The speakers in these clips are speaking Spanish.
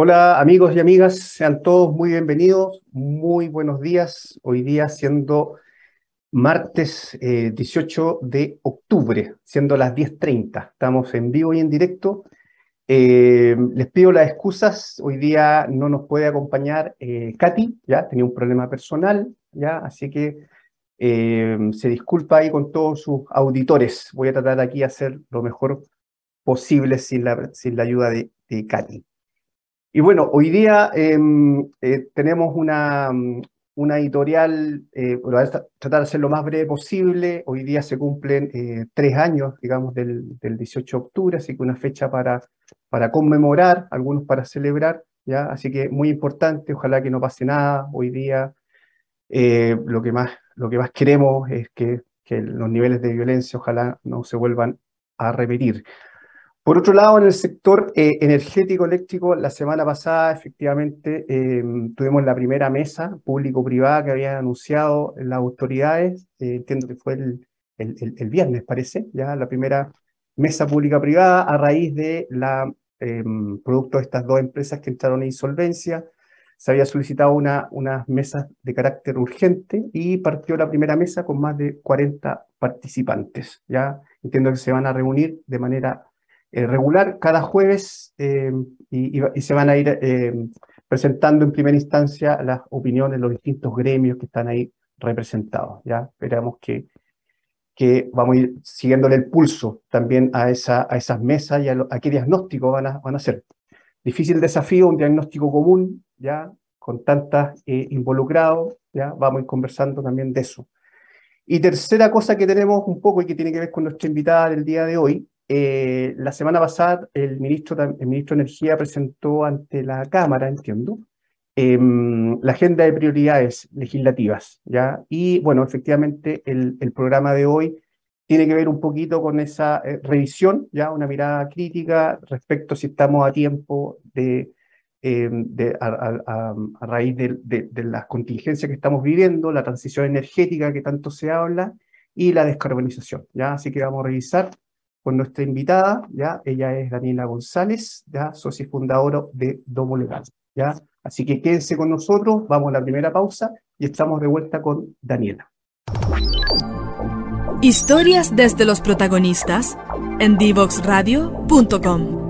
Hola amigos y amigas, sean todos muy bienvenidos, muy buenos días. Hoy día siendo martes 18 eh, de octubre, siendo las 10.30. Estamos en vivo y en directo. Eh, les pido las excusas, hoy día no nos puede acompañar eh, Katy, ya tenía un problema personal, ya, así que se disculpa ahí con todos sus auditores. Voy a tratar aquí de hacer lo mejor posible sin la, sin la ayuda de, de Katy. Y bueno, hoy día em, eh, tenemos una, mm, una editorial, eh, a tratar de ser lo más breve posible. Hoy día se cumplen eh, tres años, digamos, del, del, 18 de octubre, así que una fecha para, para conmemorar, algunos para celebrar, ¿ya? Así que muy importante, ojalá que no pase nada. Hoy día lo, que más, lo que más queremos es que, que los niveles de violencia ojalá no se vuelvan a repetir. Por otro lado, en el sector eh, energético eléctrico, la semana pasada efectivamente em, tuvimos la primera mesa público-privada que habían anunciado las autoridades, eh, entiendo que fue el, el, viernes, parece, ya la primera mesa pública-privada a raíz de la em, producto de estas dos empresas que entraron en insolvencia. Se había solicitado una, unas mesas de carácter urgente y partió la primera mesa con más de 40 participantes. Ya entiendo que se van a reunir de manera eh, regular cada jueves eh, y, se van a ir eh, presentando en primera instancia las opiniones los distintos gremios que están ahí representados. ¿ya? Esperamos que, que vamos a ir siguiéndole el pulso también a, esa, a esas mesas y a, qué diagnóstico van a, van a hacer. Difícil desafío, un diagnóstico común, ¿ya? con tantas involucrados, ¿ya? vamos a ir conversando también de eso. Y tercera cosa que tenemos un poco y que tiene que ver con nuestra invitada del día de hoy, eh, la semana pasada el ministro, el ministro de Energía presentó ante la Cámara, entiendo, em, la agenda de prioridades legislativas, ¿ya? Y bueno, efectivamente el, el programa de hoy tiene que ver un poquito con esa eh, revisión, ya una mirada crítica respecto si estamos a tiempo de, em, de a, a, raíz de, de, de, las contingencias que estamos viviendo, la transición energética que tanto se habla y la descarbonización, ya. Así que vamos a revisar con nuestra invitada, ¿ya? Ella es Daniela González, ¿ya? Socia fundadora de Domo Legal, ¿ya? Así que quédense con nosotros, vamos a la primera pausa y estamos de vuelta con Daniela. Historias desde los protagonistas en divoxradio.com.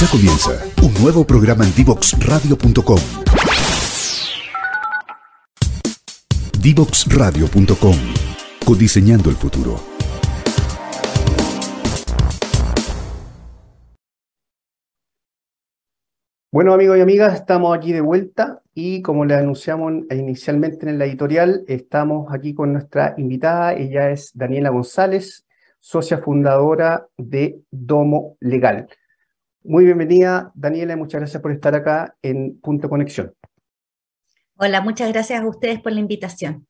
Ya comienza un nuevo programa en divoxradio.com Divoxradio.com. Codiseñando el futuro. Bueno, amigos y amigas, estamos aquí de vuelta y como les anunciamos inicialmente en la editorial, estamos aquí con nuestra invitada. Ella es Daniela González, socia fundadora de Domo Legal. Muy bienvenida, Daniela, y muchas gracias por estar acá en Punto Conexión. Hola, muchas gracias a ustedes por la invitación.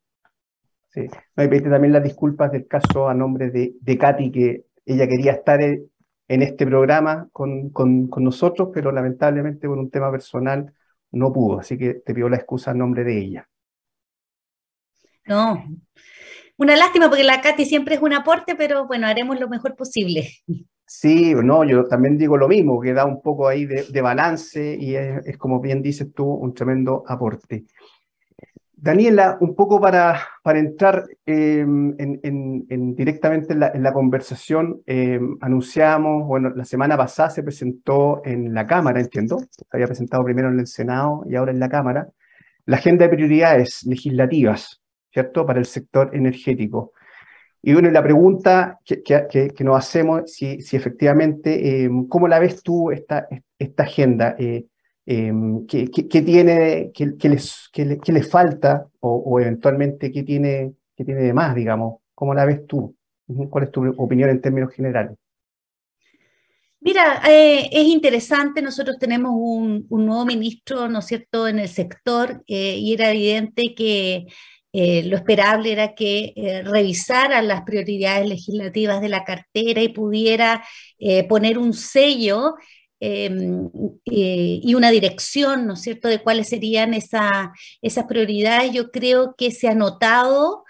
Sí, me pediste también las disculpas del caso a nombre de, de Katy, que ella quería estar en, este programa con, con, nosotros, pero lamentablemente por un tema personal no pudo, así que te pido la excusa a nombre de ella. No, una lástima porque la Katy siempre es un aporte, pero bueno, haremos lo mejor posible. Sí, no, yo también digo lo mismo, que da un poco ahí de, balance y es, como bien dices tú, un tremendo aporte. Daniela, un poco para, para entrar em, en, directamente en la, conversación, em, anunciamos, bueno, la semana pasada se presentó en la Cámara, entiendo, se había presentado primero en el Senado y ahora en la Cámara, la agenda de prioridades legislativas, ¿cierto?, para el sector energético. Y bueno, la pregunta que, que, nos hacemos, si, si efectivamente, em, ¿cómo la ves tú esta, esta agenda? Eh, Em, ¿qué, tiene, qué, les, les, falta o, eventualmente qué tiene, qué tiene de más, digamos? ¿Cómo la ves tú? ¿Cuál es tu opinión en términos generales? Mira, eh, es interesante, nosotros tenemos un, nuevo ministro, ¿no es cierto?, en el sector eh, y era evidente que eh, lo esperable era que revisara las prioridades legislativas de la cartera y pudiera poner un sello Em, eh, y una dirección, ¿no es cierto?, de cuáles serían esa, esas prioridades. Yo creo que se ha notado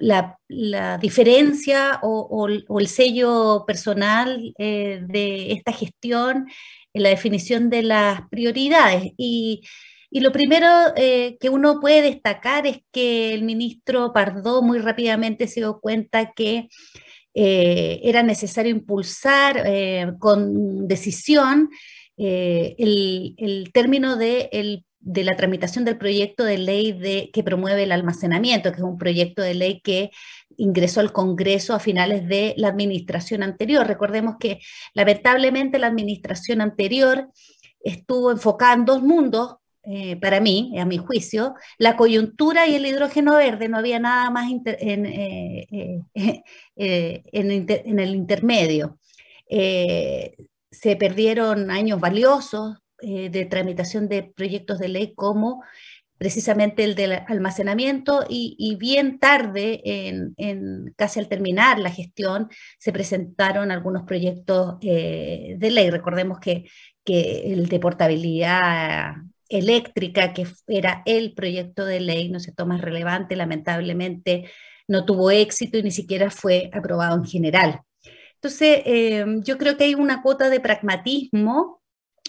la, diferencia o, el sello personal de esta gestión en la definición de las prioridades. Y, lo primero que uno puede destacar es que el ministro Pardo muy rápidamente se dio cuenta que eh, era necesario impulsar eh, con decisión eh, el, término de, la tramitación del proyecto de ley de, que promueve el almacenamiento, que es un proyecto de ley que ingresó al Congreso a finales de la administración anterior. Recordemos que lamentablemente la administración anterior estuvo enfocada en dos mundos, eh, para mí, a mi juicio, la coyuntura y el hidrógeno verde, no había nada más en, eh, eh, en, el intermedio. se perdieron años valiosos de tramitación de proyectos de ley como precisamente el del almacenamiento y, bien tarde, en, casi al terminar la gestión, se presentaron algunos proyectos de ley. Recordemos que, que el de portabilidad eléctrica, que era el proyecto de ley, no sé, más relevante, lamentablemente no tuvo éxito y ni siquiera fue aprobado en general. Entonces, eh, yo creo que hay una cuota de pragmatismo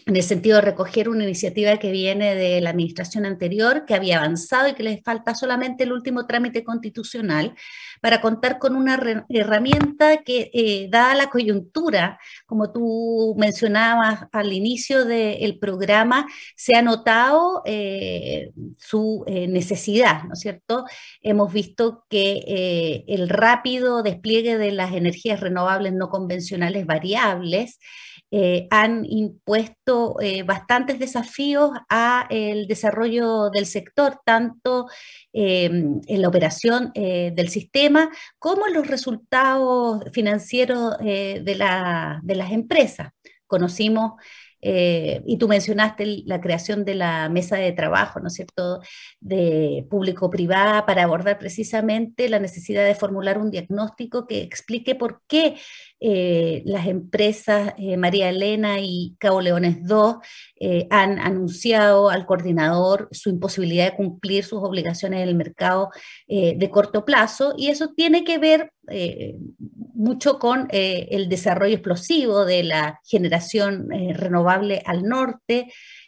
en el sentido de recoger una iniciativa que viene de la administración anterior, que había avanzado y que les falta solamente el último trámite constitucional, para contar con una herramienta que, eh, la coyuntura, como tú mencionabas al inicio del programa, se ha notado eh, su eh, necesidad, ¿no es cierto? Hemos visto que el rápido despliegue de las energías renovables no convencionales variables, eh, han impuesto eh, bastantes desafíos a el desarrollo del sector, tanto em, en la operación eh, del sistema como en los resultados financieros de, la, de las empresas. Conocimos y tú mencionaste la creación de la mesa de trabajo, ¿no es cierto?, de público-privada para abordar precisamente la necesidad de formular un diagnóstico que explique por qué eh, las empresas eh, María Elena y Cabo Leones II han anunciado al coordinador su imposibilidad de cumplir sus obligaciones en el mercado de corto plazo y eso tiene que ver mucho con eh, el desarrollo explosivo de la generación eh, renovable al norte,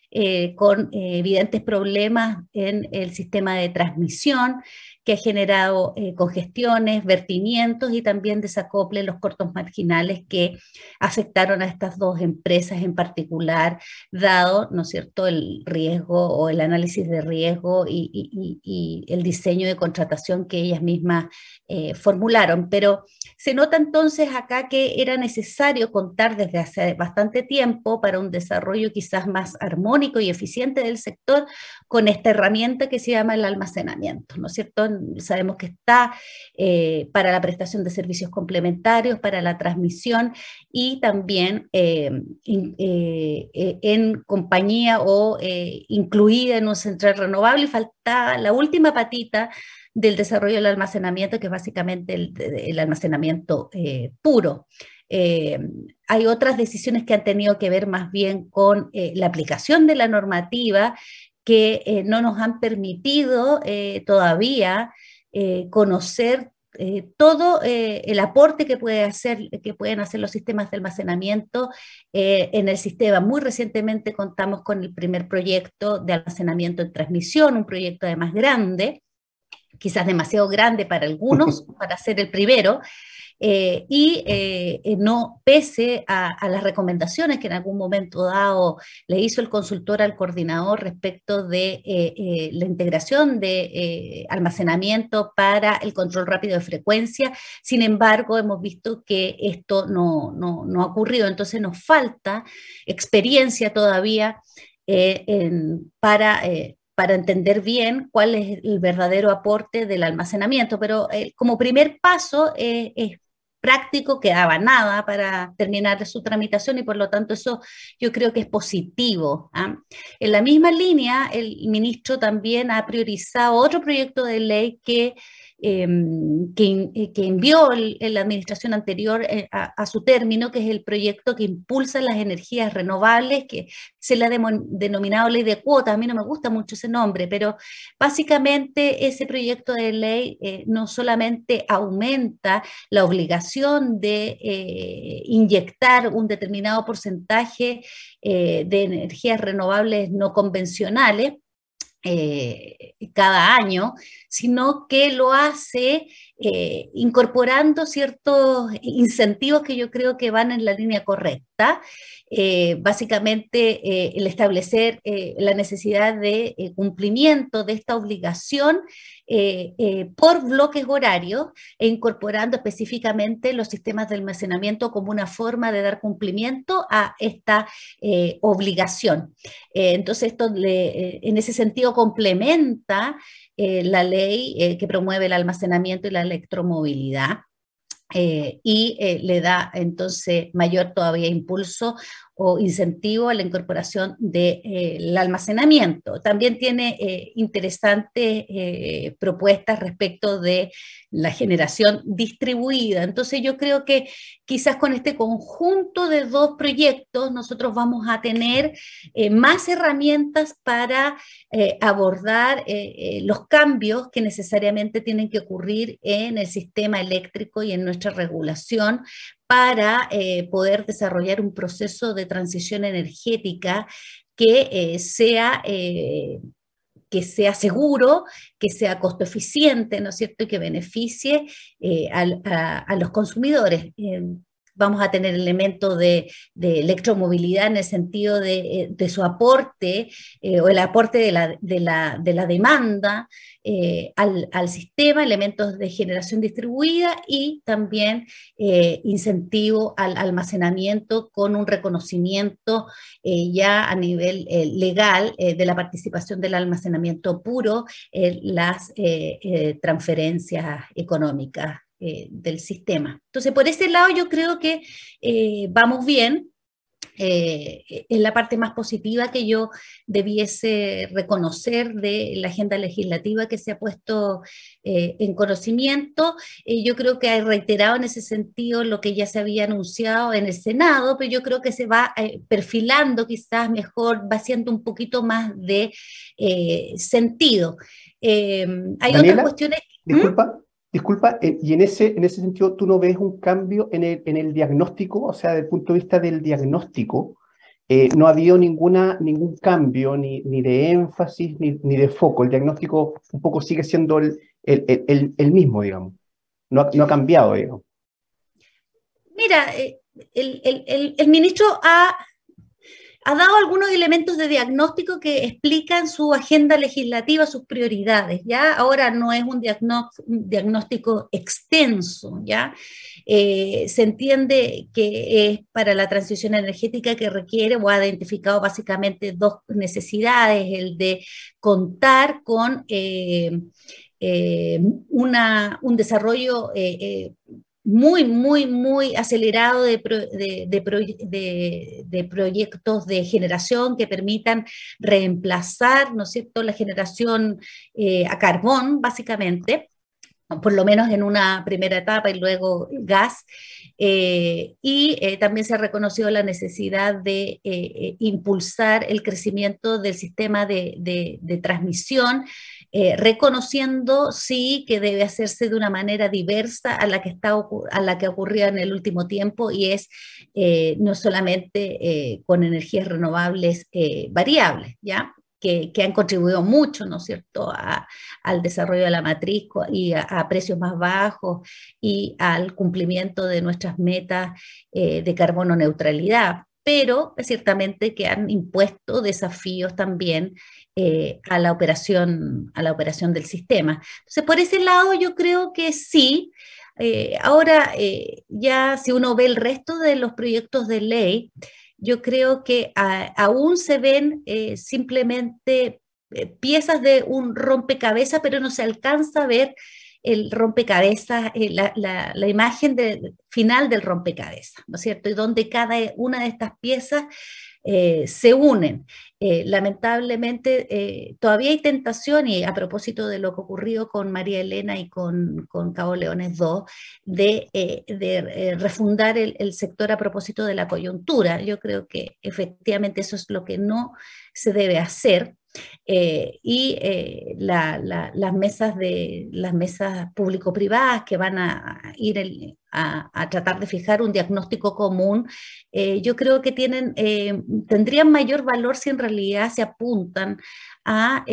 eh, con evidentes problemas en el sistema de transmisión que ha generado eh, congestiones, vertimientos y también desacople los cortos marginales que afectaron a estas dos empresas en particular, dado, ¿no es cierto?, el riesgo o el análisis de riesgo y, el diseño de contratación que ellas mismas eh, formularon. Pero se nota entonces acá que era necesario contar desde hace bastante tiempo para un desarrollo quizás más armónico y eficiente del sector con esta herramienta que se llama el almacenamiento, ¿no es cierto? Sabemos que está eh, para la prestación de servicios complementarios, para la transmisión y también eh, eh, en compañía o incluida en un central renovable. Y falta la última patita del desarrollo del almacenamiento, que es básicamente el, almacenamiento puro. hay otras decisiones que han tenido que ver más bien con la aplicación de la normativa que eh, no nos han permitido eh, todavía eh, conocer todo el aporte que, puede hacer, que pueden hacer los sistemas de almacenamiento en el sistema. Muy recientemente contamos con el primer proyecto de almacenamiento en transmisión, un proyecto además grande, quizás demasiado grande para algunos, para ser el primero, eh, y eh, eh, no pese a, las recomendaciones que en algún momento dado le hizo el consultor al coordinador respecto de la integración de almacenamiento para el control rápido de frecuencia. Sin embargo, hemos visto que esto no, no, no ha ocurrido, entonces nos falta experiencia todavía para para entender bien cuál es el verdadero aporte del almacenamiento. Pero como primer paso es práctico, quedaba nada para terminar su tramitación y por lo tanto eso yo creo que es positivo. ¿ah? En la misma línea, el ministro también ha priorizado otro proyecto de ley que em, que, que, envió la administración anterior a, su término, que es el proyecto que impulsa las energías renovables, que se le ha denominado ley de cuotas. A mí no me gusta mucho ese nombre, pero básicamente ese proyecto de ley no solamente aumenta la obligación de inyectar un determinado porcentaje de energías renovables no convencionales, eh, cada año, sino que lo hace eh, incorporando ciertos incentivos que yo creo que van en la línea correcta. Eh, básicamente, el establecer la necesidad de cumplimiento de esta obligación por bloques horarios e incorporando específicamente los sistemas de almacenamiento como una forma de dar cumplimiento a esta obligación. entonces, esto en ese sentido complementa eh, la ley eh, que promueve el almacenamiento y la electromovilidad. Eh, y le da entonces mayor todavía impulso o incentivo a la incorporación del almacenamiento. También tiene interesantes propuestas respecto de la generación distribuida. Entonces yo creo que quizás con este conjunto de dos proyectos nosotros vamos a tener eh, más herramientas para eh, abordar eh, los cambios que necesariamente tienen que ocurrir en el sistema eléctrico y en nuestra regulación para poder desarrollar un proceso de transición energética que sea que sea seguro, que sea costo eficiente, ¿no es cierto? Y que beneficie eh, a, los consumidores. Eh, vamos a tener elementos de, electromovilidad en el sentido de, eh, su aporte o el aporte de la, demanda al, sistema, elementos de generación distribuida y también incentivo al almacenamiento con un reconocimiento ya a nivel legal de la participación del almacenamiento puro en las transferencias económicas eh, del sistema. Entonces, por ese lado yo creo que eh, vamos bien. Eh, es la parte más positiva que yo debiese reconocer de la agenda legislativa que se ha puesto en conocimiento. yo creo que ha reiterado en ese sentido lo que ya se había anunciado en el Senado, pero yo creo que se va perfilando quizás mejor, va haciendo un poquito más de sentido. hay otras cuestiones. ¿Mm? Disculpa, eh, y en ese, en ese sentido, ¿tú no ves un cambio en el, en el diagnóstico? O sea, desde el punto de vista del diagnóstico, eh, no ha habido ninguna, ningún cambio, ni, ni de énfasis, ni, ni, de foco. El diagnóstico un poco sigue siendo el, el, el, mismo, digamos. No ha, no ha, cambiado, digamos. Mira, eh, el, ministro ha ha dado algunos elementos de diagnóstico que explican su agenda legislativa, sus prioridades, ¿ya? Ahora no es un diagnóstico extenso, ¿ya? Eh, se entiende que es para la transición energética que requiere o ha identificado básicamente dos necesidades, el de contar con eh, eh, una, un desarrollo muy, muy, muy acelerado de, de, proyectos de generación que permitan reemplazar, ¿no es cierto?, la generación eh, a carbón, básicamente, por lo menos en una primera etapa y luego gas. Eh, y eh, también se ha reconocido la necesidad de impulsar el crecimiento del sistema de, transmisión eh, reconociendo sí que debe hacerse de una manera diversa a la que, está, a la que ocurría en el último tiempo y es eh, no solamente eh, con energías renovables variables, ¿ya? Que, han contribuido mucho, ¿no cierto?, al desarrollo de la matriz y a, precios más bajos y al cumplimiento de nuestras metas de carbono neutralidad. Pero ciertamente que han impuesto desafíos también eh, a, la operación, a la operación del sistema. Entonces, por ese lado yo creo que sí. Eh, ahora, eh, ya si uno ve el resto de los proyectos de ley, yo creo que aún se ven simplemente piezas de un rompecabezas, pero no se alcanza a ver el rompecabezas, la, la, imagen final del rompecabezas, ¿no es cierto? Y donde cada una de estas piezas se unen. lamentablemente, todavía hay tentación, y a propósito de lo que ocurrió con María Elena y con, con Cabo Leones II, de, refundar el, el sector a propósito de la coyuntura. Yo creo que efectivamente eso es lo que no se debe hacer. Eh, y eh, las mesas de las mesas público-privadas que van a ir a, tratar de fijar un diagnóstico común, eh, yo creo que tienen, tendrían mayor valor si en realidad se apuntan a,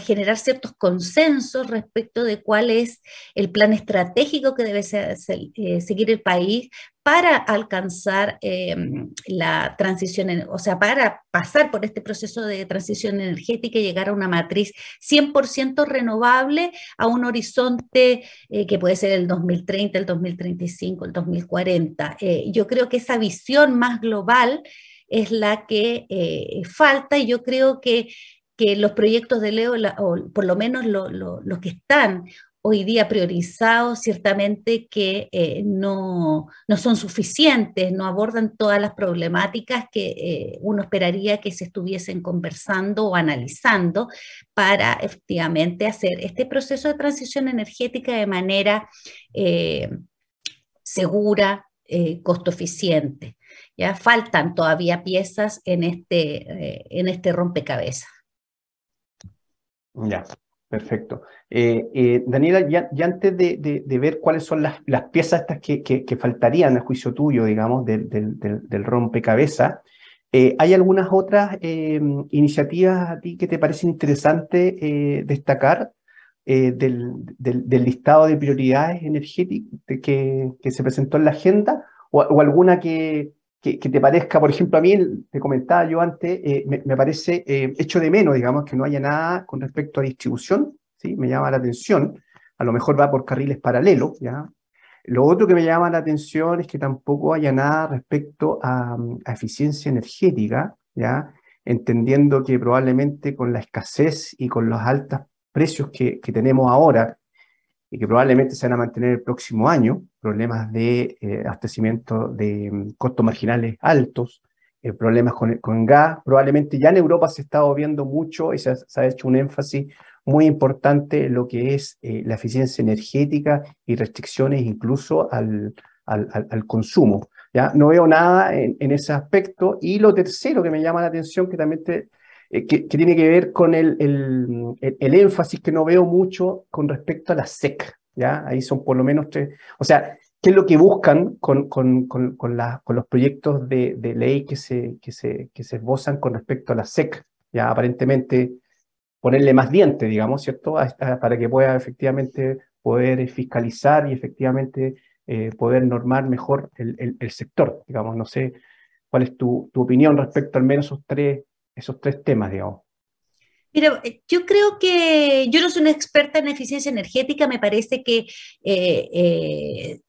generar ciertos consensos respecto de cuál es el plan estratégico que debe seguir el país para alcanzar em, la transición, o sea, para pasar por este proceso de transición energética y llegar a una matriz 100% renovable a un horizonte eh, que puede ser el 2030, el 2035, el 2040. Eh, yo creo que esa visión más global es la que eh, falta y yo creo que que los proyectos de Leo, o por lo menos los que están hoy día priorizados, ciertamente que eh, no, no, son suficientes, no abordan todas las problemáticas que eh, uno esperaría que se estuviesen conversando o analizando para efectivamente hacer este proceso de transición energética de manera eh, segura, costo eficiente. Ya faltan todavía piezas en este, en este rompecabezas. Ya, Perfecto. Eh, eh, Daniela, ya, antes de, ver cuáles son las, piezas estas que, faltarían a juicio tuyo, digamos, del, rompecabezas, eh, ¿hay algunas otras iniciativas a ti que te parecen interesante destacar del, listado de prioridades energéticas que, se presentó en la agenda? o alguna que, que, te parezca, por ejemplo, a mí, te comentaba yo antes, eh, me, parece eh, hecho de menos, digamos, que no haya nada con respecto a distribución, ¿sí? Me llama la atención, a lo mejor va por carriles paralelos, ¿ya? Lo otro que me llama la atención es que tampoco haya nada respecto a, eficiencia energética, ¿ya? Entendiendo que probablemente con la escasez y con los altos precios que, que tenemos ahora, y que probablemente se van a mantener el próximo año, problemas de eh, abastecimiento de mm, costos marginales altos, eh, problemas con, con, gas, probablemente ya en Europa se está viendo mucho y se, ha hecho un énfasis muy importante en lo que es eh, la eficiencia energética y restricciones incluso al, al, consumo. ¿ya? No veo nada en, ese aspecto. Y lo tercero que me llama la atención, que también eh, que, tiene que ver con el, el, énfasis que no veo mucho con respecto a la SEC, Ahí son por lo menos tres, o sea, ¿qué es lo que buscan con, con, con, los proyectos de, de, ley que se, que, se, que se esbozan con respecto a la SEC? Ya aparentemente ponerle más diente, digamos, ¿cierto? para que pueda efectivamente poder fiscalizar y efectivamente eh, poder normar mejor el, el, sector, digamos, no sé cuál es tu, tu opinión respecto al menos esos tres esos tres temas, digamos? Mira, eh, yo creo que yo no soy una experta en eficiencia energética, me parece que eh, eh,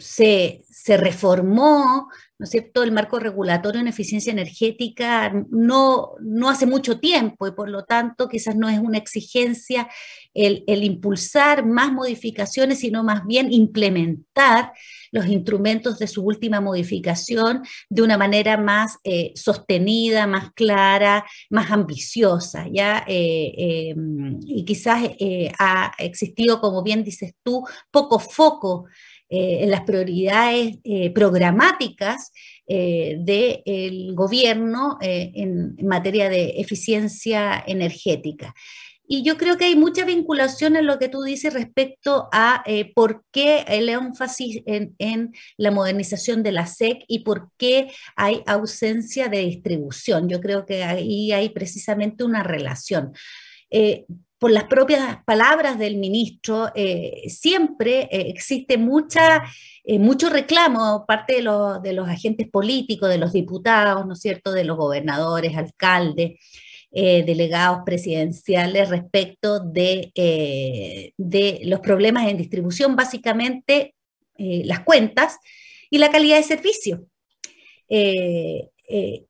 se, se, reformó ¿no el marco regulatorio en eficiencia energética no, no hace mucho tiempo y por lo tanto quizás no es una exigencia el, impulsar más modificaciones, sino más bien implementar los instrumentos de su última modificación de una manera más eh, sostenida, más clara, más ambiciosa, ¿ya? Eh, em, y quizás eh, ha existido, como bien dices tú, poco foco eh, en las prioridades eh, programáticas eh, del gobierno en, materia de eficiencia energética. Y yo creo que hay mucha vinculación en lo que tú dices respecto a por qué el énfasis en, en, la modernización de la SEC y por qué hay ausencia de distribución. Yo creo que ahí hay precisamente una relación por las propias palabras del ministro, eh, siempre eh, existe mucha, eh, mucho reclamo parte de, de, los agentes políticos, de los diputados, ¿no es cierto?, de los gobernadores, alcaldes, delegados presidenciales respecto de, de, los problemas en distribución, básicamente las cuentas y la calidad de servicio. Eh,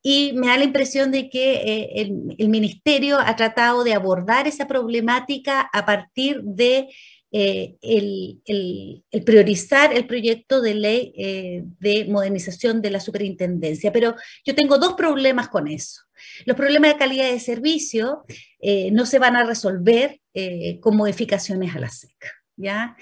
y me da la impresión de que eh, el, ministerio ha tratado de abordar esa problemática a partir de el, priorizar el proyecto de ley de modernización de la superintendencia. Pero yo tengo dos problemas con eso. Los problemas de calidad de servicio no se van a resolver con modificaciones a la SEC. ¿ya?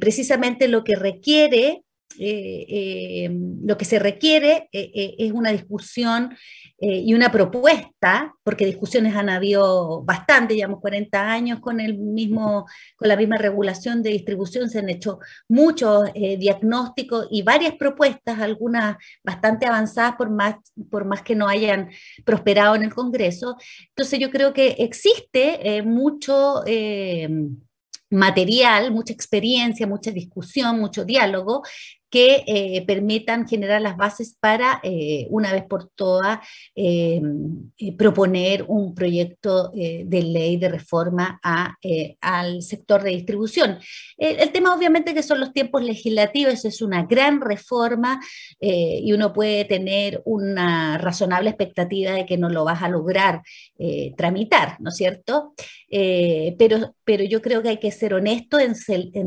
precisamente lo que requiere eh, eh, lo que se requiere eh, es una discusión y una propuesta, porque discusiones han habido bastante, llevamos 40 años con, el mismo, con la misma regulación de distribución, se han hecho muchos diagnósticos y varias propuestas, algunas bastante avanzadas por más, por más que no hayan prosperado en el Congreso. Entonces yo creo que existe mucho material, mucha experiencia, mucha discusión, mucho diálogo, que eh, permitan generar las bases para, eh, una vez por todas, eh, proponer un proyecto de ley de reforma al sector de distribución. el tema obviamente que son los tiempos legislativos, es una gran reforma y uno puede tener una razonable expectativa de que no lo vas a lograr tramitar, ¿no es cierto? pero, pero yo creo que hay que ser honesto en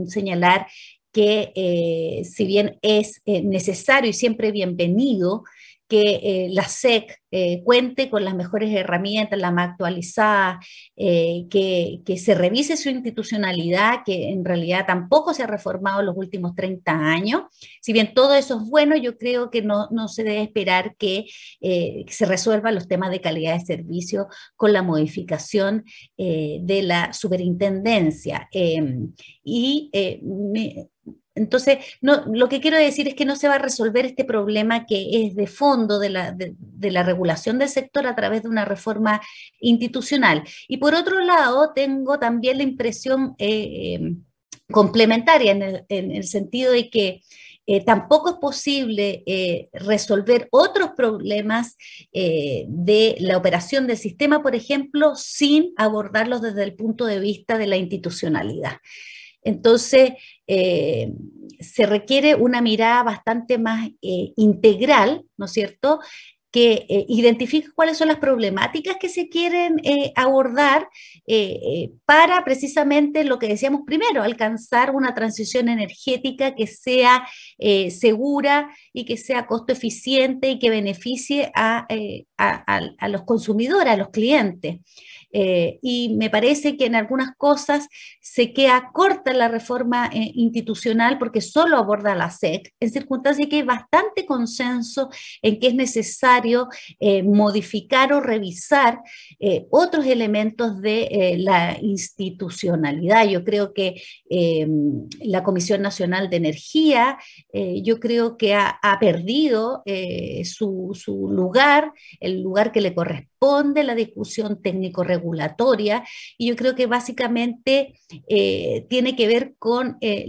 señalar que eh, si bien es eh, necesario y siempre bienvenido que eh, la SEC cuente con las mejores herramientas, la más actualizada, que, que, se revise su institucionalidad, que en realidad tampoco se ha reformado en los últimos 30 años. Si bien todo eso es bueno, yo creo que no, no se debe esperar que, se resuelvan los temas de calidad de servicio con la modificación de la superintendencia. y me, entonces, lo que quiero decir es que no se va a resolver este problema que es de fondo de la, regulación del sector a través de una reforma institucional. Y por otro lado, tengo también la impresión eh, eh, complementaria en el, sentido de que eh, tampoco es posible resolver otros problemas de la operación del sistema, por ejemplo, sin abordarlos desde el punto de vista de la institucionalidad. Entonces, eh, se requiere una mirada bastante más eh, integral, ¿no es cierto?, que eh, identifique cuáles son las problemáticas que se quieren abordar para precisamente lo que decíamos primero, alcanzar una transición energética que sea segura y que sea costo eficiente y que beneficie a, a los consumidores, a los clientes. Eh, y me parece que en algunas cosas se queda corta la reforma eh, institucional porque solo aborda la SEC, en circunstancias que hay bastante consenso en que es necesario eh, modificar o revisar otros elementos de la institucionalidad. Yo creo que la Comisión Nacional de Energía, yo creo que ha, perdido su, su lugar, el lugar que le corresponde de la discusión técnico-regulatoria y yo creo que básicamente eh, tiene que ver con eh,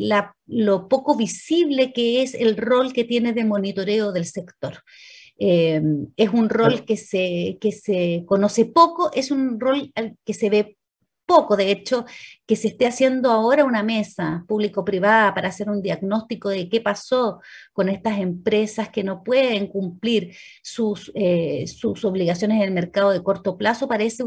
lo poco visible que es el rol que tiene de monitoreo del sector. Eh, es un rol que se, que se conoce poco, es un rol que se ve poco, de hecho, que se esté haciendo ahora una mesa público-privada para hacer un diagnóstico de qué pasó con estas empresas que no pueden cumplir sus, eh, sus obligaciones en el mercado de corto plazo, parece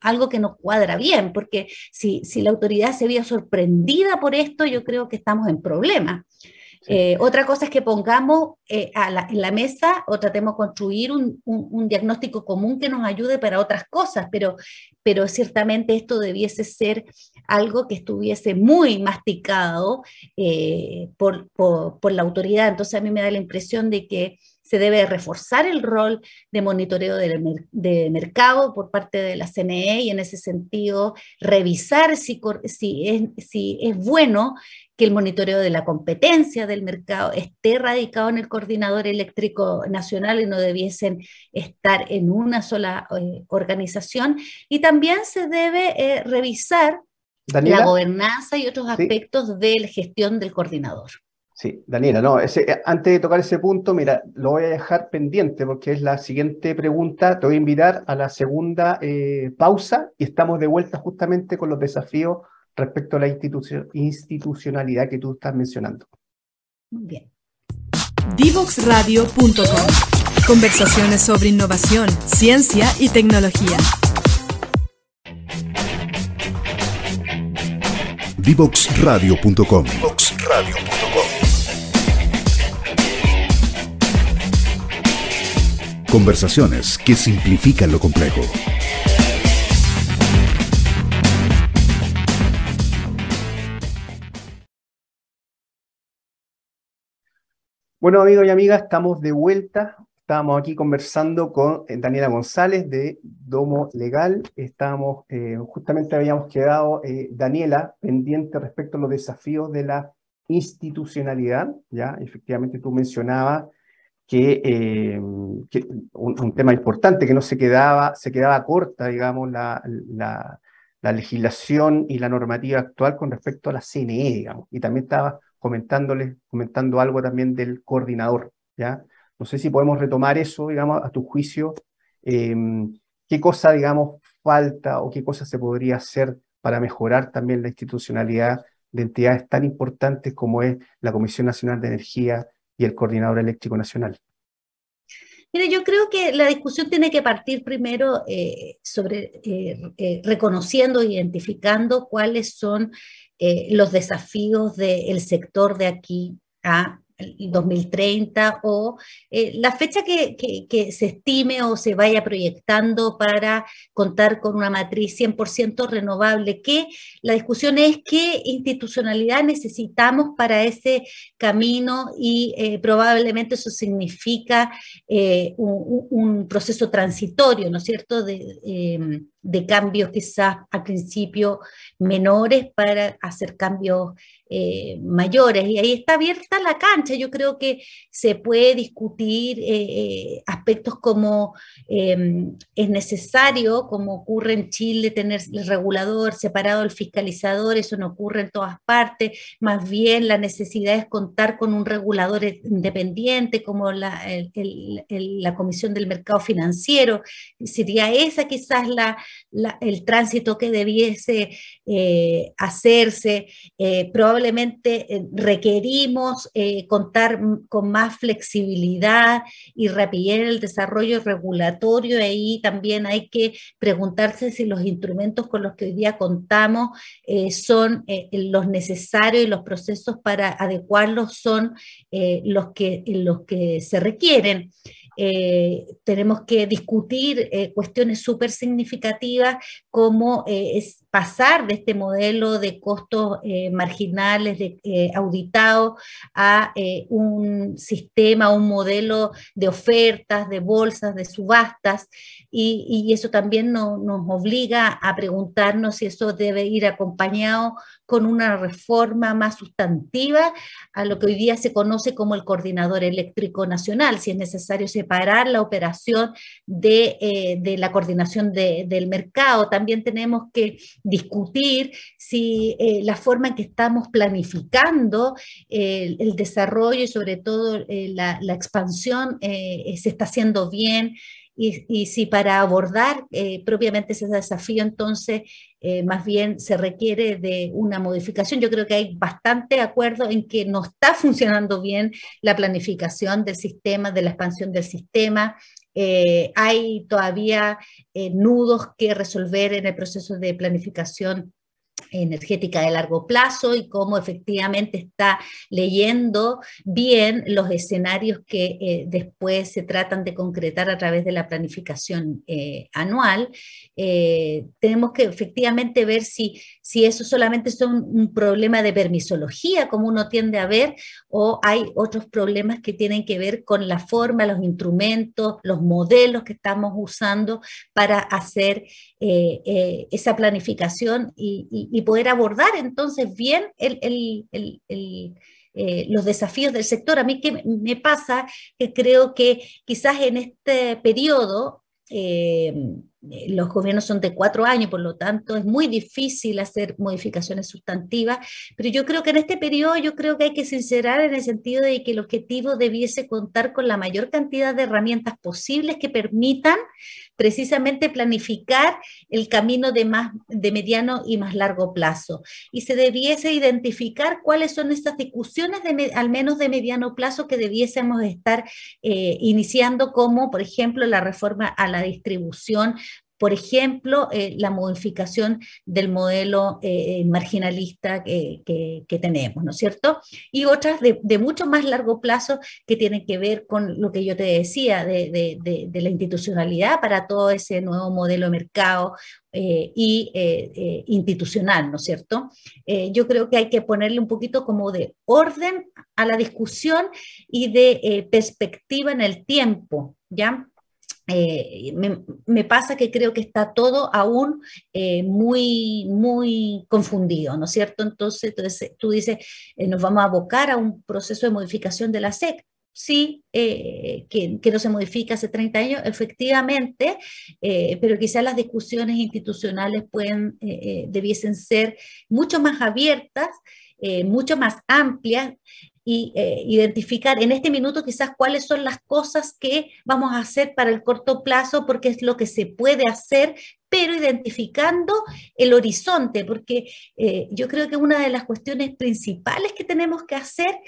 algo que no cuadra bien, porque si, si la autoridad se veía sorprendida por esto, yo creo que estamos en problemas. Eh, otra cosa es que pongamos eh, en la mesa o tratemos de construir un, diagnóstico común que nos ayude para otras cosas, pero, pero ciertamente esto debiese ser algo que estuviese muy masticado eh, por, por, la autoridad. Entonces a mí me da la impresión de que se debe reforzar el rol de monitoreo de, mercado por parte de la CNE y en ese sentido revisar si, si, es, si es bueno que el monitoreo de la competencia del mercado esté radicado en el coordinador eléctrico nacional y no debiesen estar en una sola eh, organización. Y también se debe eh, revisar la gobernanza y otros aspectos de la gestión del coordinador. Sí, Daniela, no, ese, eh, antes de tocar ese punto, mira, lo voy a dejar pendiente porque es la siguiente pregunta. Te voy a invitar a la segunda eh, pausa y estamos de vuelta justamente con los desafíos respecto a la institucionalidad que tú estás mencionando. Muy bien. Divoxradio.com Conversaciones sobre innovación, ciencia y tecnología. Divoxradio.com. Conversaciones que simplifican lo complejo. Bueno, amigos y amigas, estamos de vuelta. Estábamos aquí conversando con eh, Daniela González de Domo Legal. Estábamos, eh, justamente habíamos quedado, eh, Daniela, pendiente respecto a los desafíos de la institucionalidad. Ya, efectivamente, tú mencionabas que, un, tema importante que no se quedaba, se quedaba corta, digamos, la, la, la legislación y la normativa actual con respecto a la CNE, digamos. Y también estaba comentándoles, comentando algo también del coordinador, ¿ya? No sé si podemos retomar eso, digamos, a tu juicio, em, qué cosa, digamos, falta o qué cosa se podría hacer para mejorar también la institucionalidad de entidades tan importantes como es la Comisión Nacional de Energía y el Coordinador Eléctrico Nacional. Mire, yo creo que la discusión tiene que partir primero eh, sobre eh, eh, reconociendo, identificando cuáles son eh, los desafíos del sector de aquí a 2030 o eh, la fecha que, se estime o se vaya proyectando para contar con una matriz 100% renovable, que la discusión es qué institucionalidad necesitamos para ese camino y eh, probablemente eso significa un, un, proceso transitorio, ¿no es cierto?, em, de cambios quizás al principio menores para hacer cambios eh, mayores. Y ahí está abierta la cancha. Yo creo que se puede discutir eh, eh, aspectos como em, es necesario, como ocurre en Chile, tener el regulador separado del fiscalizador, eso no ocurre en todas partes. Más bien la necesidad es contar con un regulador independiente como la, la Comisión del Mercado Financiero. Sería esa quizás la, el tránsito que debiese eh, hacerse. Eh, probablemente eh, requerimos contar con más flexibilidad y rapidez en el desarrollo regulatorio. Ahí también hay que preguntarse si los instrumentos con los que hoy día contamos son los necesarios y los procesos para adecuarlos son los, que, los que se requieren. Eh, tenemos que discutir eh, cuestiones súper significativas como eh, es pasar de este modelo de costos marginales de, auditados a un sistema, un modelo de ofertas, de bolsas, de subastas, y, eso también nos obliga a preguntarnos si eso debe ir acompañado con una reforma más sustantiva a lo que hoy día se conoce como el coordinador eléctrico nacional, si es necesario separar la operación de, eh, la coordinación del mercado. También tenemos que discutir si eh, la forma en que estamos planificando eh, el desarrollo y sobre todo la, la, expansión se está haciendo bien y, si para abordar eh, propiamente ese desafío, entonces eh, más bien se requiere de una modificación. Yo creo que hay bastante acuerdo en que no está funcionando bien la planificación del sistema, de la expansión del sistema. Eh, hay todavía nudos que resolver en el proceso de planificación energética de largo plazo y cómo efectivamente está leyendo bien los escenarios que eh, después se tratan de concretar a través de la planificación eh, anual. Eh, tenemos que efectivamente ver si, si eso solamente es un, problema de permisología, como uno tiende a ver, o hay otros problemas que tienen que ver con la forma, los instrumentos, los modelos que estamos usando para hacer esa planificación y poder abordar entonces bien eh, los desafíos del sector. A mí que me pasa que creo que quizás en este periodo eh, los gobiernos son de cuatro años, por lo tanto es muy difícil hacer modificaciones sustantivas, pero yo creo que en este periodo yo creo que hay que sincerar en el sentido de que el objetivo debiese contar con la mayor cantidad de herramientas posibles que permitan precisamente planificar el camino de, más, de mediano y más largo plazo. Y se debiese identificar cuáles son estas discusiones, de, al menos de mediano plazo, que debiésemos estar eh, iniciando, como por ejemplo la reforma a la distribución por ejemplo, eh, la modificación del modelo eh, marginalista que, tenemos, ¿no es cierto? Y otras de, mucho más largo plazo que tienen que ver con lo que yo te decía de, de la institucionalidad para todo ese nuevo modelo de mercado y institucional, ¿no es cierto? yo creo que hay que ponerle un poquito como de orden a la discusión y de perspectiva en el tiempo, ¿ya? Eh, me, pasa que creo que está todo aún eh, muy, muy confundido, ¿no es cierto? Entonces, entonces tú dices, eh, nos vamos a abocar a un proceso de modificación de la SEC. Sí, que, que, no se modifica hace 30 años, efectivamente, pero quizás las discusiones institucionales pueden, debiesen ser mucho más abiertas, mucho más amplias y eh, identificar en este minuto quizás cuáles son las cosas que vamos a hacer para el corto plazo, porque es lo que se puede hacer, pero identificando el horizonte, porque eh, yo creo que una de las cuestiones principales que tenemos que hacer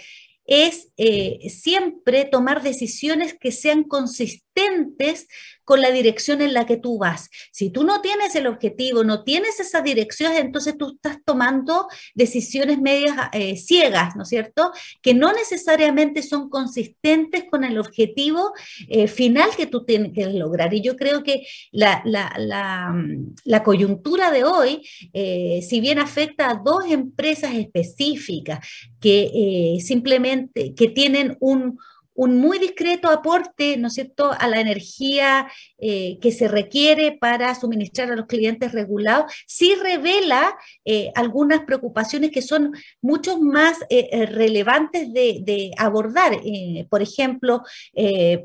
es eh, siempre tomar decisiones que sean consistentes con la dirección en la que tú vas. Si tú no tienes el objetivo, no tienes esa dirección, entonces tú estás tomando decisiones medias eh, ciegas, ¿no es cierto? Que no necesariamente son consistentes con el objetivo eh, final que tú tienes que lograr. Y yo creo que la, la, coyuntura de hoy, eh, si bien afecta a dos empresas específicas que simplemente que tienen un un muy discreto aporte, ¿no es cierto?, a la energía eh, que se requiere para suministrar a los clientes regulados, sí revela eh, algunas preocupaciones que son mucho más eh, relevantes de, de abordar. por ejemplo,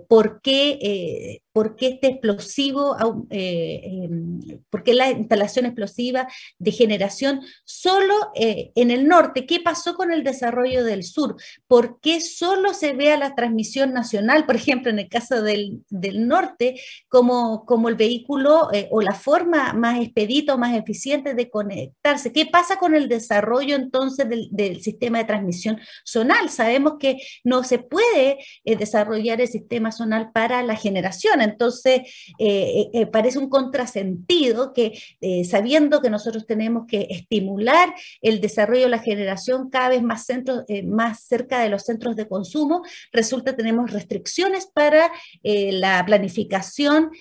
¿por qué por qué este explosivo, eh, em, por qué la instalación explosiva de generación solo eh, en el norte, qué pasó con el desarrollo del sur, por qué solo se vea la transmisión nacional, por ejemplo, en el caso del, norte, como, como el vehículo eh, o la forma más expedita o más eficiente de conectarse. ¿Qué pasa con el desarrollo entonces del, del sistema de transmisión zonal? Sabemos que no se puede desarrollar el sistema zonal para la generación entonces, eh, eh, parece un contrasentido que eh, sabiendo que nosotros tenemos que estimular el desarrollo de la generación cada vez más, centros, más cerca de los centros de consumo, resulta que tenemos restricciones para la planificación,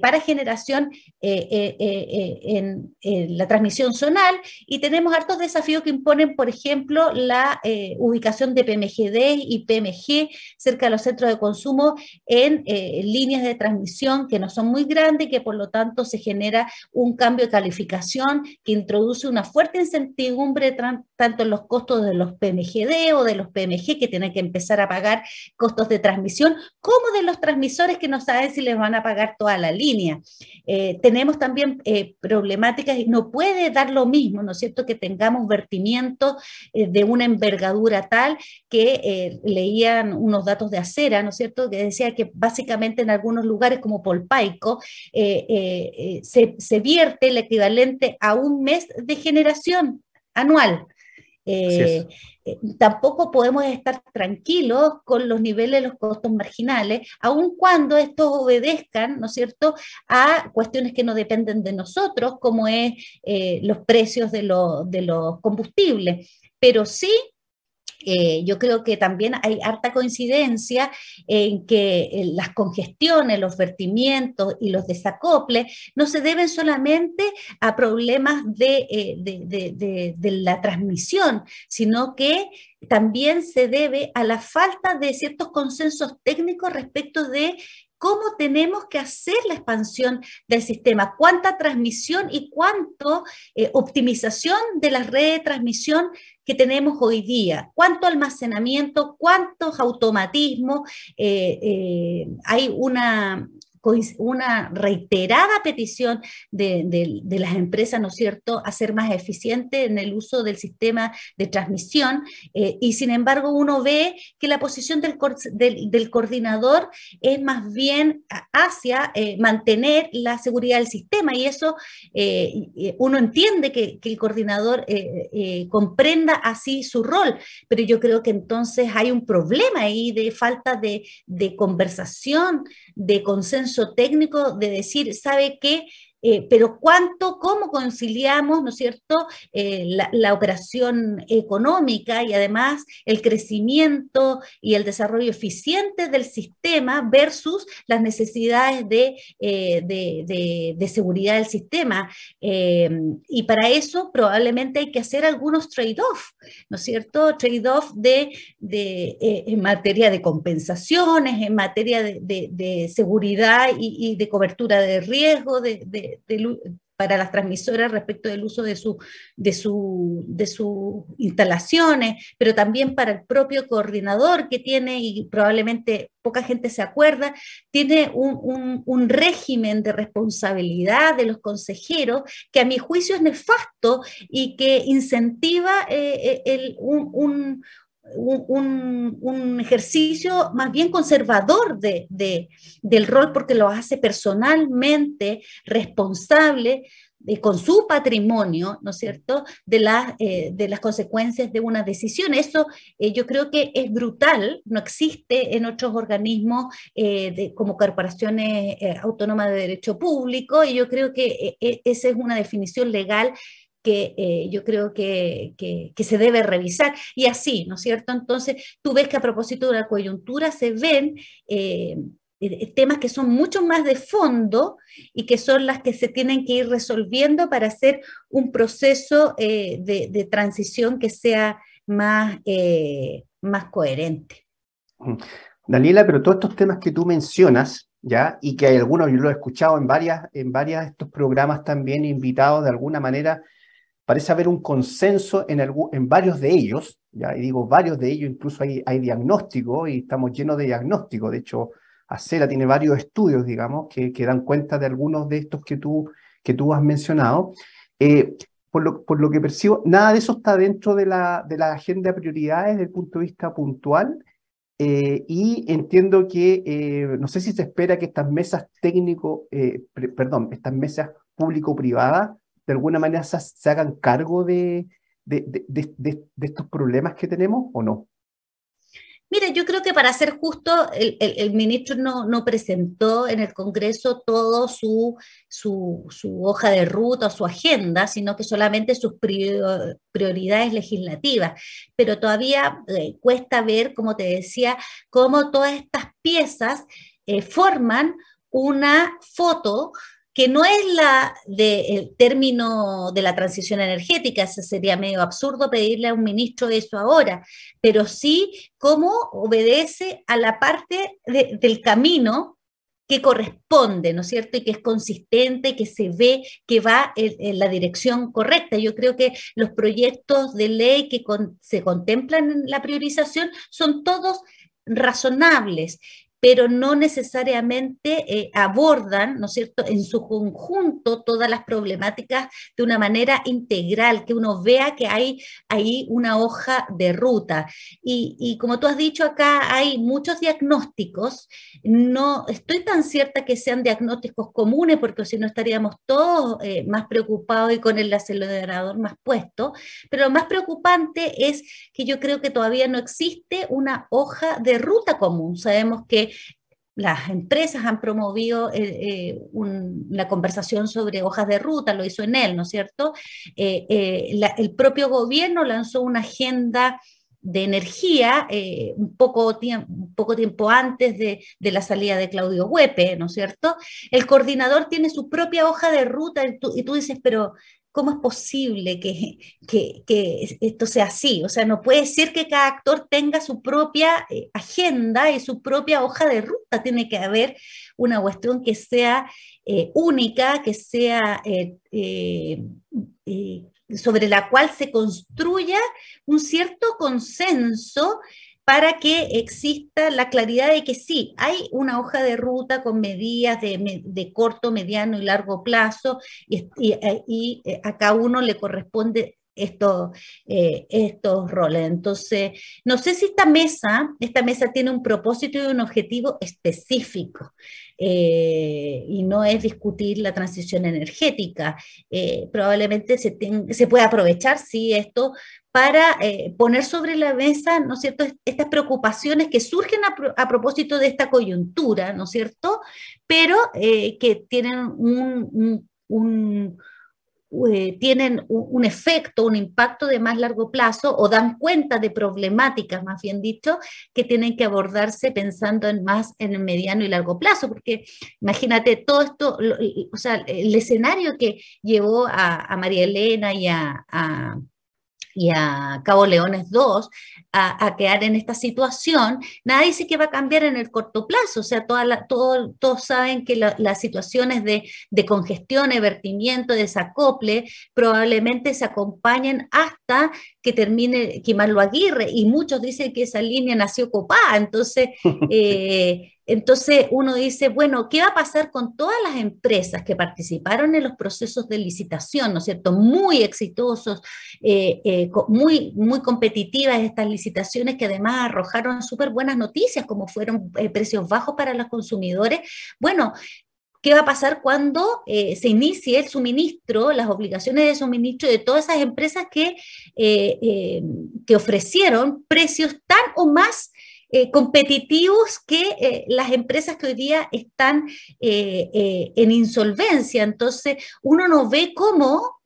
para generación en, la transmisión zonal y tenemos hartos desafíos que imponen, por ejemplo, la ubicación de PMGD y PMG cerca de los centros de consumo en líneas de transmisión que no son muy grandes y que por lo tanto se genera un cambio de calificación que introduce una fuerte incertidumbre tanto en los costos de los PMGD o de los PMG que tienen que empezar a pagar costos de transmisión, como de los transmisores que no saben si les van a pagar toda la línea. Eh, tenemos también eh, problemáticas y no puede dar lo mismo, ¿no es cierto?, que tengamos vertimiento eh, de una envergadura tal que leían unos datos de acera, ¿no es cierto?, que decía que básicamente en algunos lugares lugares como Polpaico, eh, eh, eh, se, se, vierte el equivalente a un mes de generación anual. tampoco podemos estar tranquilos con los niveles de los costos marginales, aun cuando estos obedezcan, ¿no es cierto?, a cuestiones que no dependen de nosotros, como es los precios de, de los combustibles. Pero sí eh, yo creo que también hay harta coincidencia en que eh, las congestiones, los vertimientos y los desacoples no se deben solamente a problemas de, eh, de la transmisión, sino que también se debe a la falta de ciertos consensos técnicos respecto de cómo tenemos que hacer la expansión del sistema, cuánta transmisión y cuánto eh, optimización de la red de transmisión que tenemos hoy día, cuánto almacenamiento, cuántos automatismos. Eh, eh, hay una, una reiterada petición de, las empresas, ¿no es cierto?, a ser más eficiente en el uso del sistema de transmisión eh, y sin embargo uno ve que la posición del, coordinador es más bien hacia eh, mantener la seguridad del sistema y eso eh, uno entiende que, el coordinador comprenda así su rol, pero yo creo que entonces hay un problema ahí de falta de, de conversación, de consenso técnico de decir, ¿sabe qué? Eh, pero cuánto, cómo conciliamos, ¿no es cierto?, eh, la, operación económica y además el crecimiento y el desarrollo eficiente del sistema versus las necesidades de, de, seguridad del sistema. y para eso probablemente hay que hacer algunos trade-off, ¿no es cierto?, trade-off de, en materia de compensaciones, en materia de, seguridad y, de cobertura de riesgo, de, para las transmisoras respecto del uso de, su, de, su, de sus instalaciones, pero también para el propio coordinador que tiene, y probablemente poca gente se acuerda, tiene un, un, régimen de responsabilidad de los consejeros que a mi juicio es nefasto y que incentiva eh, eh, el, un, un, ejercicio más bien conservador de, del rol porque lo hace personalmente responsable de, con su patrimonio, ¿no es cierto?, de, eh, de las consecuencias de una decisión. Eso eh, yo creo que es brutal, no existe en otros organismos eh, como corporaciones autónomas de derecho público y yo creo que esa es una definición legal que eh, yo creo que, se debe revisar. Y así, ¿no es cierto? Entonces, tú ves que a propósito de la coyuntura se ven eh, eh, temas que son mucho más de fondo y que son las que se tienen que ir resolviendo para hacer un proceso de, transición que sea más, más coherente. Daniela, pero todos estos temas que tú mencionas, ¿ya? Y que hay algunos, yo lo he escuchado en varias, en varias de estos programas también, invitados de alguna manera, parece haber un consenso en, en varios de ellos, ya digo varios de ellos, incluso hay, hay diagnóstico y estamos llenos de diagnóstico. De hecho, Acera tiene varios estudios, digamos, que, que, dan cuenta de algunos de estos que tú, que tú has mencionado. Eh, por, lo, por lo que percibo, nada de eso está dentro de la, de la agenda de prioridades desde el punto de vista puntual. Eh, y entiendo que, eh, no sé si se espera que estas mesas técnico, perdón, estas mesas público-privadas de alguna manera se, hagan cargo de, de, estos problemas que tenemos o no? Mira, yo creo que para ser justo, el, ministro no, no, presentó en el Congreso todo su, su, su, hoja de ruta o su agenda, sino que solamente sus prioridades legislativas. Pero todavía eh, cuesta ver, como te decía, cómo todas estas piezas eh, forman una foto que no es la del término de la transición energética, ese sería medio absurdo pedirle a un ministro eso ahora, pero sí cómo obedece a la parte del camino que corresponde, ¿no es cierto? Y que es consistente, que se ve que va en, la dirección correcta. Yo creo que los proyectos de ley que se contemplan en la priorización son todos razonables pero no necesariamente eh, abordan, ¿no es cierto?, en su conjunto todas las problemáticas de una manera integral, que uno vea que hay ahí una hoja de ruta. Y, como tú has dicho acá, hay muchos diagnósticos, no estoy tan cierta que sean diagnósticos comunes, porque si no estaríamos todos eh, más preocupados y con el acelerador más puesto, pero lo más preocupante es que yo creo que todavía no existe una hoja de ruta común. Sabemos que las empresas han promovido eh, eh, la conversación sobre hojas de ruta, lo hizo en él, ¿no es cierto? Eh, el propio gobierno lanzó una agenda de energía un, poco poco tiempo antes de, la salida de Claudio Huepe, ¿no es cierto? El coordinador tiene su propia hoja de ruta y tú, y tú dices, pero ¿Cómo es posible que, que, esto sea así? O sea, no puede ser que cada actor tenga su propia eh, agenda y su propia hoja de ruta. Tiene que haber una cuestión que sea eh, única, que sea eh, sobre la cual se construya un cierto consenso para que exista la claridad de que sí, hay una hoja de ruta con medidas de, corto, mediano y largo plazo y, y, eh, a cada uno le corresponde estos, eh, estos roles. Entonces, no sé si esta mesa, esta mesa tiene un propósito y un objetivo específico. Eh, y no es discutir la transición energética. probablemente se, se puede aprovechar, sí, esto para eh, poner sobre la mesa, ¿no es cierto?, estas preocupaciones que surgen a, propósito de esta coyuntura, ¿no es cierto?, pero eh, que tienen un, un, eh, tienen un, efecto, un impacto de más largo plazo o dan cuenta de problemáticas, más bien dicho, que tienen que abordarse pensando en más en el mediano y largo plazo, porque imagínate todo esto, o sea, el escenario que llevó a, María Elena y a y a Cabo Leones 2 a, quedar en esta situación, nada dice que va a cambiar en el corto plazo. O sea, toda todos saben que las situaciones de, de congestión, vertimiento, desacople, probablemente se acompañen hasta que termine Quimarlo Aguirre. Y muchos dicen que esa línea nació copada. Entonces, eh, entonces uno dice, bueno, ¿qué va a pasar con todas las empresas que participaron en los procesos de licitación, ¿no es cierto? Muy exitosos, eh, eh, muy, muy competitivas estas licitaciones que además arrojaron súper buenas noticias, como fueron eh, precios bajos para los consumidores. Bueno, ¿Qué va a pasar cuando se inicie el suministro, las obligaciones de suministro de todas esas empresas que, que ofrecieron precios tan o más eh, competitivos que eh, las empresas que hoy día están eh, en insolvencia. Entonces, uno no ve cómo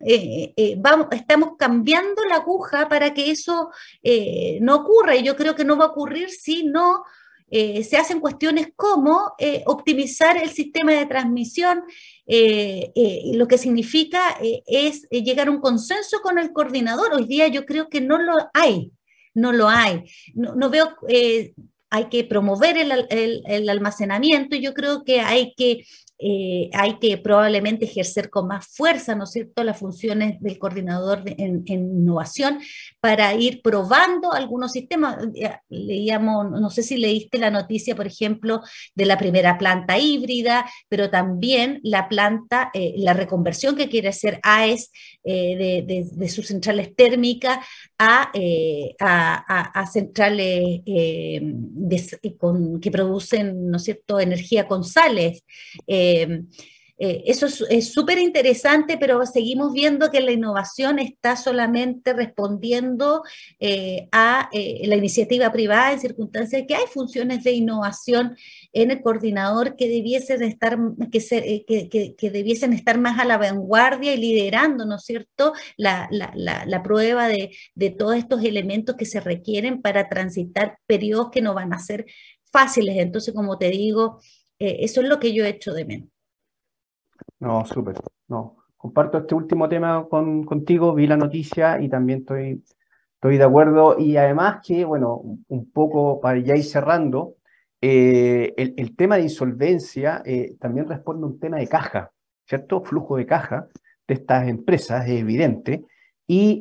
vamos, estamos cambiando la aguja para que eso no ocurra. Y yo creo que no va a ocurrir si no se hacen cuestiones como optimizar el sistema de transmisión, lo que significa es llegar a un consenso con el coordinador. Hoy día yo creo que no lo hay no lo hay. No, veo, eh, hay que promover el, el, almacenamiento y yo creo que hay que eh, hay que probablemente ejercer con más fuerza, ¿no es cierto?, las funciones del coordinador en, innovación para ir probando algunos sistemas. Leíamos, no sé si leíste la noticia, por ejemplo, de la primera planta híbrida, pero también la planta, eh, la reconversión que quiere hacer AES eh, de, sus centrales térmicas a, centrales que producen, ¿no es cierto?, energía con sales. Eh, eh, eso es súper interesante, pero seguimos viendo que la innovación está solamente respondiendo eh, a la iniciativa privada en circunstancias que hay funciones de innovación en el coordinador que debiesen estar, que, que, debiesen estar más a la vanguardia y liderando, ¿no es cierto?, la, prueba de, de todos estos elementos que se requieren para transitar periodos que no van a ser fáciles. Entonces, como te digo, eh, eso es lo que yo he hecho de menos. No, súper. No. Comparto este último tema con, contigo, vi la noticia y también estoy, estoy de acuerdo. Y además que, bueno, un poco para ya ir cerrando, eh, el, tema de insolvencia eh, también responde a un tema de caja, ¿cierto? Flujo de caja de estas empresas, es evidente. Y,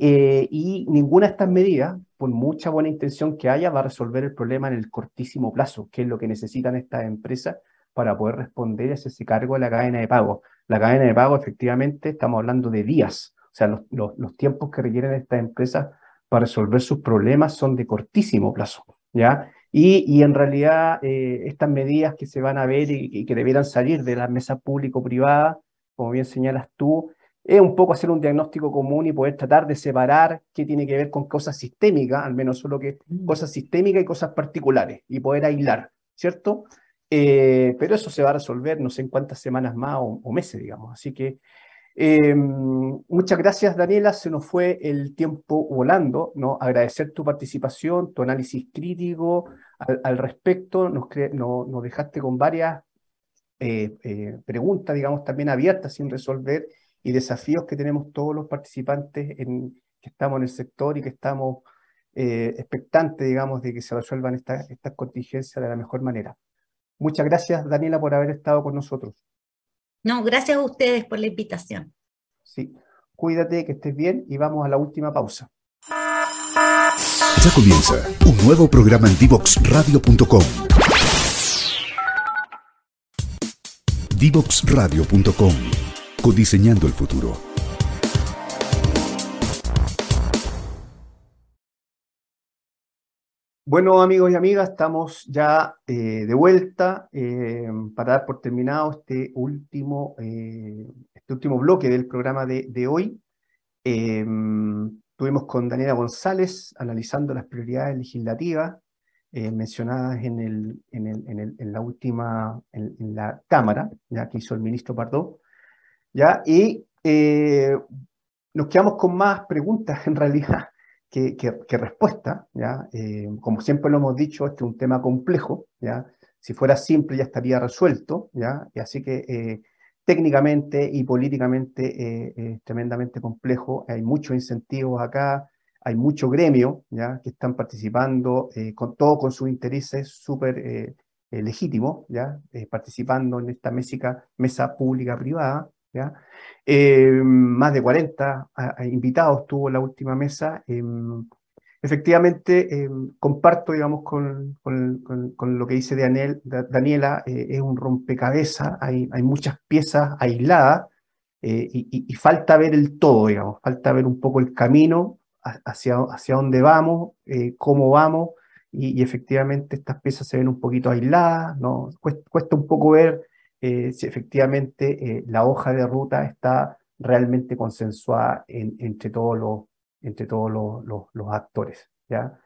y, ninguna de estas medidas, por mucha buena intención que haya, va a resolver el problema en el cortísimo plazo, que es lo que necesitan estas empresas para poder responder y hacerse cargo de la cadena de pago. La cadena de pago, efectivamente, estamos hablando de días. O sea, los, los, tiempos que requieren estas empresas para resolver sus problemas son de cortísimo plazo, ¿ya? Y, y en realidad, eh, estas medidas que se van a ver y, que debieran salir de la mesa público-privada, como bien señalas tú, es un poco hacer un diagnóstico común y poder tratar de separar qué tiene que ver con cosas sistémicas, al menos solo que mm. cosas sistémicas y cosas particulares, y poder aislar, ¿cierto? Eh, pero eso se va a resolver no sé en cuántas semanas más o, meses, digamos. Así que eh, muchas gracias, Daniela. Se nos fue el tiempo volando. ¿no? Agradecer tu participación, tu análisis crítico al, respecto. Nos, nos, dejaste con varias eh, preguntas, digamos, también abiertas sin resolver y desafíos que tenemos todos los participantes que estamos en el sector y que estamos expectantes, digamos, de que se resuelvan estas contingencias de la mejor manera. Muchas gracias, Daniela, por haber estado con nosotros. No, gracias a ustedes por la invitación. Sí, cuídate, que estés bien y vamos a la última pausa. Ya comienza un nuevo programa en divoxradio.com. Divoxradio.com, codiseñando el futuro. Bueno, amigos y amigas, estamos ya eh, de vuelta eh, para dar por terminado este último, eh, este último bloque del programa de, hoy. Estuvimos con Daniela González analizando las prioridades legislativas mencionadas en, el, en, el, en, la última, en, la Cámara, ya que hizo el ministro Pardo. ¿ya? Y nos quedamos con más preguntas en realidad que, respuestas, ¿ya? Eh, como siempre lo hemos dicho, este es un tema complejo, ¿ya? Si fuera simple ya estaría resuelto, ¿ya? Y así que eh, técnicamente y políticamente es tremendamente complejo, hay muchos incentivos acá, hay mucho gremio, ¿ya? Que están participando, con todo con sus intereses súper legítimos, ¿ya? participando en esta mesa, mesa pública-privada, Eh, más de 40 invitados tuvo la última mesa. Eh, efectivamente, eh, comparto, digamos, con, con, lo que dice Daniel, Daniela, es un rompecabezas, hay, hay muchas piezas aisladas y, falta ver el todo, digamos, falta ver un poco el camino hacia, hacia dónde vamos, cómo vamos, y, efectivamente estas piezas se ven un poquito aisladas, ¿no? cuesta un poco ver eh, si efectivamente eh, la hoja de ruta está realmente consensuada entre todos los, entre todos los, actores. ¿ya?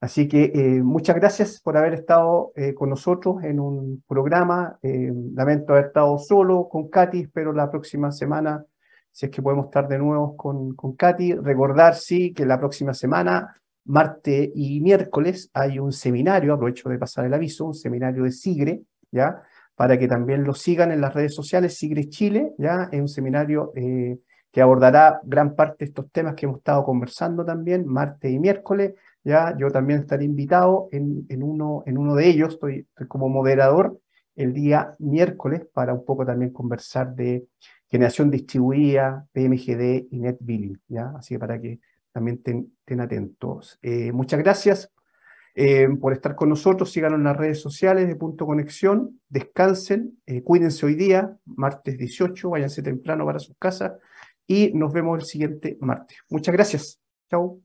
Así que eh, muchas gracias por haber estado con nosotros en un programa. lamento haber estado solo con Katy, pero la próxima semana, si es que podemos estar de nuevo con, con Katy, recordar sí que la próxima semana, martes y miércoles, hay un seminario, aprovecho de pasar el aviso, un seminario de SIGRE, ¿ya? Para que también lo sigan en las redes sociales, Sigre Chile, ya es un seminario eh, que abordará gran parte de estos temas que hemos estado conversando también, martes y miércoles, ya yo también estaré invitado en, uno, de ellos, estoy, como moderador el día miércoles para un poco también conversar de generación distribuida, PMGD y Net Billing, ¿ya? Así que para que también estén atentos. Eh, muchas gracias eh, por estar con nosotros. Síganos en las redes sociales de Punto Conexión. Descansen, eh, cuídense hoy día, martes 18, váyanse temprano para sus casas y nos vemos el siguiente martes. Muchas gracias. Chao.